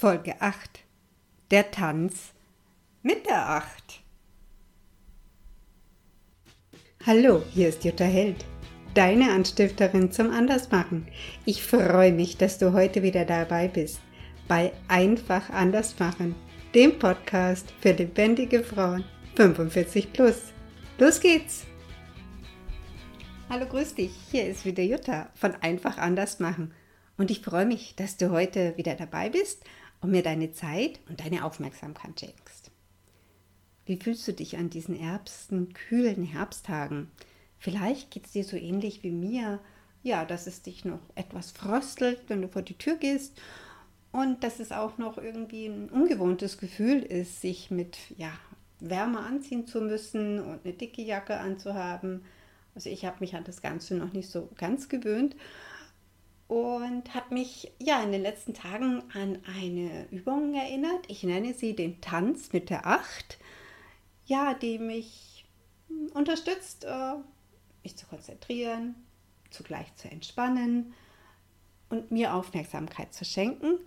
Folge 8. Der Tanz mit der 8. Hallo, hier ist Jutta Held, deine Anstifterin zum Andersmachen. Ich freue mich, dass du heute wieder dabei bist bei Einfach Andersmachen, dem Podcast für lebendige Frauen 45 plus. Los geht's! Hallo, grüß dich. Hier ist wieder Jutta von Einfach Andersmachen und ich freue mich, dass du heute wieder dabei bist und mir deine Zeit und deine Aufmerksamkeit schenkst. Wie fühlst du dich an diesen ersten, kühlen Herbsttagen? Vielleicht geht es dir so ähnlich wie mir, ja, dass es dich noch etwas fröstelt, wenn du vor die Tür gehst und dass es auch noch irgendwie ein ungewohntes Gefühl ist, sich mit ja, Wärme anziehen zu müssen und eine dicke Jacke anzuhaben. Also ich habe mich an das Ganze noch nicht so ganz gewöhnt und habe mich ja in den letzten Tagen an eine Übung erinnert. Ich nenne sie den Tanz mit der Acht, ja, die mich unterstützt, äh, mich zu konzentrieren, zugleich zu entspannen und mir Aufmerksamkeit zu schenken,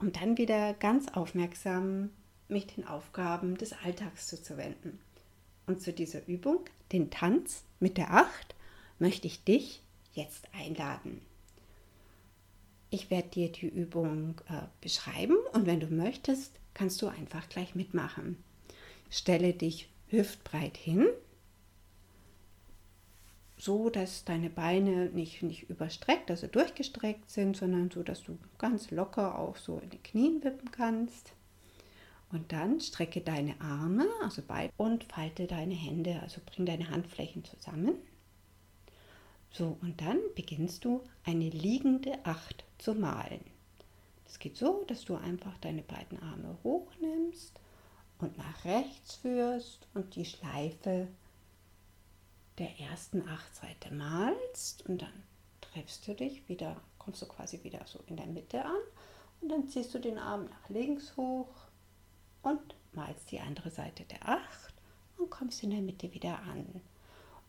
um dann wieder ganz aufmerksam mich den Aufgaben des Alltags zuzuwenden. Und zu dieser Übung, den Tanz mit der Acht, möchte ich dich jetzt einladen. Ich werde dir die Übung äh, beschreiben und wenn du möchtest, kannst du einfach gleich mitmachen. Stelle dich hüftbreit hin, so dass deine Beine nicht, nicht überstreckt, also durchgestreckt sind, sondern so, dass du ganz locker auch so in die Knien wippen kannst. Und dann strecke deine Arme, also beide, und falte deine Hände, also bring deine Handflächen zusammen. So, und dann beginnst du eine liegende Acht zu malen. Das geht so, dass du einfach deine beiden Arme hochnimmst und nach rechts führst und die Schleife der ersten acht Seite malst und dann triffst du dich wieder, kommst du quasi wieder so in der Mitte an und dann ziehst du den Arm nach links hoch und malst die andere Seite der acht und kommst in der Mitte wieder an.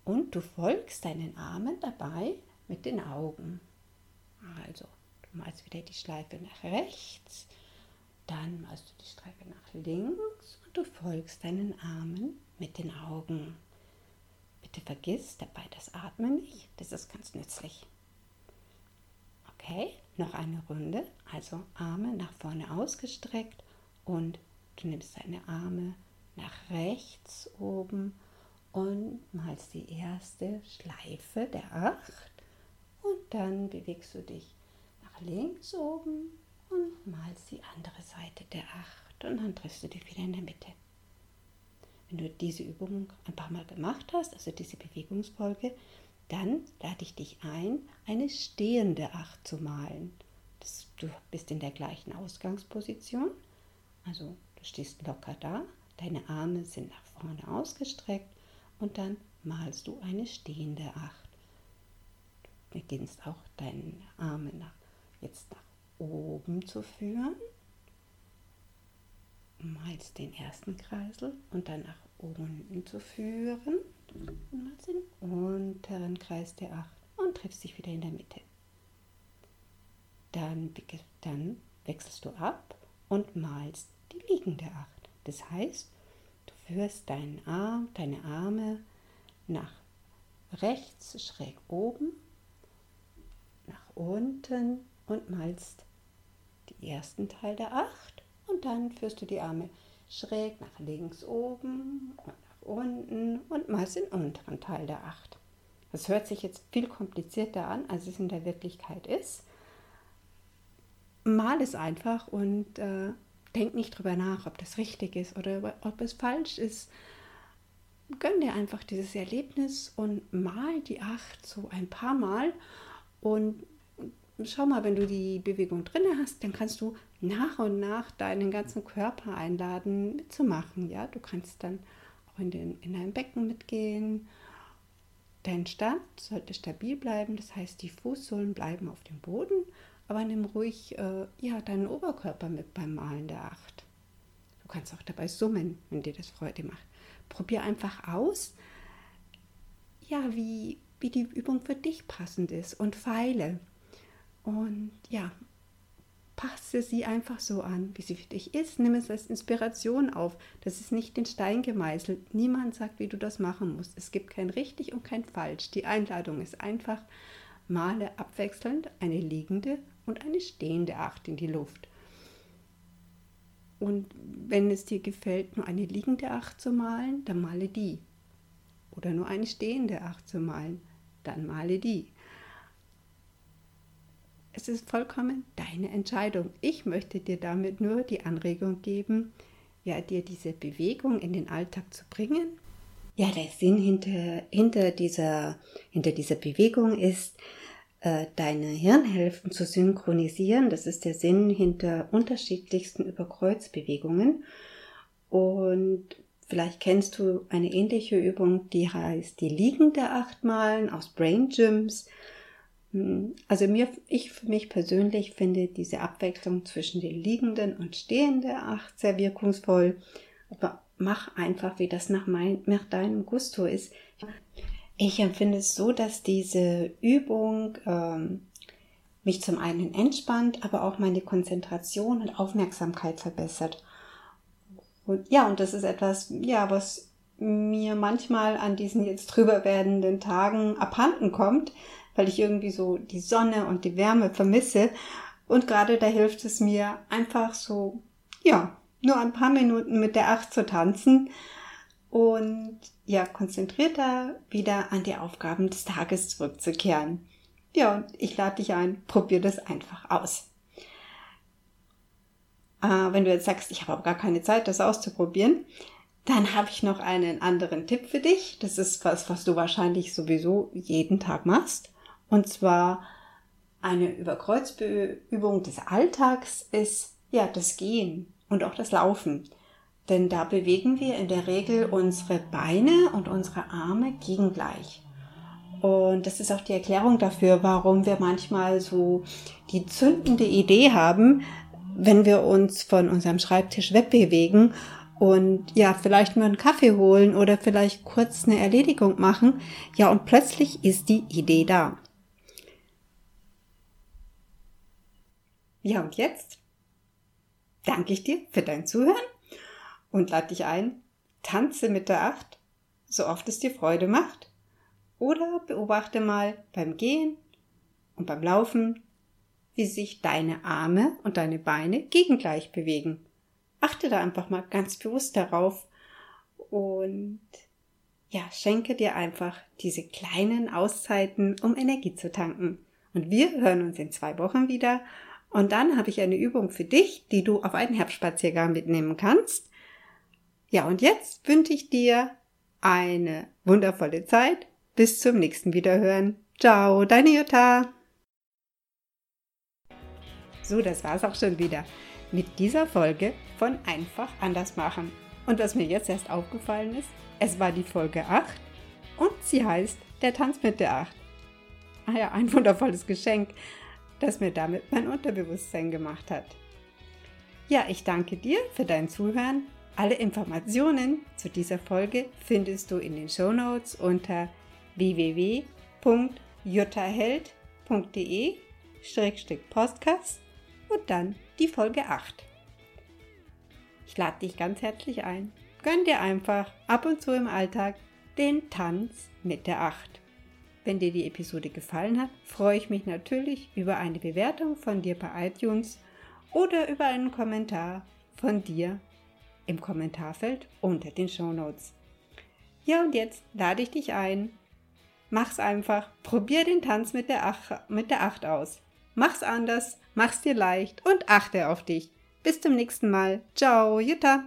Und du folgst deinen Armen dabei mit den Augen. Also, du malst wieder die Schleife nach rechts, dann malst du die Streife nach links und du folgst deinen Armen mit den Augen. Bitte vergiss dabei das Atmen nicht, das ist ganz nützlich. Okay, noch eine Runde. Also Arme nach vorne ausgestreckt und du nimmst deine Arme nach rechts oben und malst die erste Schleife der Acht. Und dann bewegst du dich nach links oben und malst die andere Seite der Acht. Und dann triffst du dich wieder in der Mitte. Wenn du diese Übung ein paar Mal gemacht hast, also diese Bewegungsfolge, dann lade ich dich ein, eine stehende Acht zu malen. Das, du bist in der gleichen Ausgangsposition, also du stehst locker da, deine Arme sind nach vorne ausgestreckt und dann malst du eine stehende Acht. Du beginnst auch deine Arme nach, jetzt nach oben zu führen. Malst den ersten Kreisel und dann nach unten zu führen. Und malst den unteren Kreis der Acht und triffst dich wieder in der Mitte. Dann, dann wechselst du ab und malst die liegende Acht. Das heißt, führst deinen Arm, deine Arme nach rechts schräg oben, nach unten und malst den ersten Teil der Acht und dann führst du die Arme schräg nach links oben und nach unten und malst den unteren Teil der Acht. Das hört sich jetzt viel komplizierter an, als es in der Wirklichkeit ist. Mal es einfach und äh, denk nicht drüber nach, ob das richtig ist oder ob es falsch ist. Gönn dir einfach dieses Erlebnis und mal die acht so ein paar Mal und schau mal, wenn du die Bewegung drin hast, dann kannst du nach und nach deinen ganzen Körper einladen, mitzumachen. Ja, du kannst dann auch in, den, in dein Becken mitgehen. Dein Stand sollte stabil bleiben, das heißt, die Fußsohlen bleiben auf dem Boden aber nimm ruhig äh, ja, deinen Oberkörper mit beim Malen der Acht. Du kannst auch dabei summen, wenn dir das Freude macht. Probier einfach aus, ja, wie, wie die Übung für dich passend ist und feile. Und ja, passe sie einfach so an, wie sie für dich ist. Nimm es als Inspiration auf. Das ist nicht in Stein gemeißelt. Niemand sagt, wie du das machen musst. Es gibt kein richtig und kein falsch. Die Einladung ist einfach, male abwechselnd eine liegende und eine stehende Acht in die Luft. Und wenn es dir gefällt, nur eine liegende Acht zu malen, dann male die. Oder nur eine stehende Acht zu malen, dann male die. Es ist vollkommen deine Entscheidung. Ich möchte dir damit nur die Anregung geben, ja, dir diese Bewegung in den Alltag zu bringen. Ja, der Sinn hinter, hinter, dieser, hinter dieser Bewegung ist, äh, deine Hirnhälften zu synchronisieren. Das ist der Sinn hinter unterschiedlichsten Überkreuzbewegungen. Und vielleicht kennst du eine ähnliche Übung, die heißt die liegende Achtmalen aus Brain Gyms. Hm, also mir, ich für mich persönlich finde diese Abwechslung zwischen der liegenden und stehenden Acht sehr wirkungsvoll. Aber mach einfach, wie das nach, mein, nach deinem Gusto ist. Ich empfinde es so, dass diese Übung ähm, mich zum einen entspannt, aber auch meine Konzentration und Aufmerksamkeit verbessert. Und ja, und das ist etwas, ja, was mir manchmal an diesen jetzt drüber werdenden Tagen abhanden kommt, weil ich irgendwie so die Sonne und die Wärme vermisse. Und gerade da hilft es mir einfach so, ja, nur ein paar Minuten mit der Acht zu tanzen und ja, konzentrierter wieder an die Aufgaben des Tages zurückzukehren. Ja, und ich lade dich ein, probier das einfach aus. Äh, wenn du jetzt sagst, ich habe aber gar keine Zeit, das auszuprobieren, dann habe ich noch einen anderen Tipp für dich. Das ist was, was du wahrscheinlich sowieso jeden Tag machst. Und zwar eine Überkreuzübung des Alltags ist ja das Gehen und auch das Laufen. Denn da bewegen wir in der Regel unsere Beine und unsere Arme gegengleich. Und das ist auch die Erklärung dafür, warum wir manchmal so die zündende Idee haben, wenn wir uns von unserem Schreibtisch wegbewegen und ja, vielleicht nur einen Kaffee holen oder vielleicht kurz eine Erledigung machen. Ja, und plötzlich ist die Idee da. Ja, und jetzt danke ich dir für dein Zuhören und lade dich ein, tanze mit der Acht, so oft es dir Freude macht. Oder beobachte mal beim Gehen und beim Laufen, wie sich deine Arme und deine Beine gegengleich bewegen. Achte da einfach mal ganz bewusst darauf und ja, schenke dir einfach diese kleinen Auszeiten, um Energie zu tanken. Und wir hören uns in zwei Wochen wieder. Und dann habe ich eine Übung für dich, die du auf einen Herbstspaziergang mitnehmen kannst. Ja, und jetzt wünsche ich dir eine wundervolle Zeit. Bis zum nächsten Wiederhören. Ciao, deine Jutta. So, das war's auch schon wieder mit dieser Folge von Einfach anders machen. Und was mir jetzt erst aufgefallen ist, es war die Folge 8 und sie heißt Der Tanz mit der 8. Ah ja, ein wundervolles Geschenk, das mir damit mein Unterbewusstsein gemacht hat. Ja, ich danke dir für dein Zuhören alle Informationen zu dieser Folge findest du in den Show Notes unter www.juttaheld.de-podcast und dann die Folge 8. Ich lade dich ganz herzlich ein. Gönn dir einfach ab und zu im Alltag den Tanz mit der 8. Wenn dir die Episode gefallen hat, freue ich mich natürlich über eine Bewertung von dir bei iTunes oder über einen Kommentar von dir im Kommentarfeld unter den Show Notes. Ja, und jetzt lade ich dich ein. Mach's einfach. Probier den Tanz mit der, Ach mit der Acht aus. Mach's anders, mach's dir leicht und achte auf dich. Bis zum nächsten Mal. Ciao, Jutta.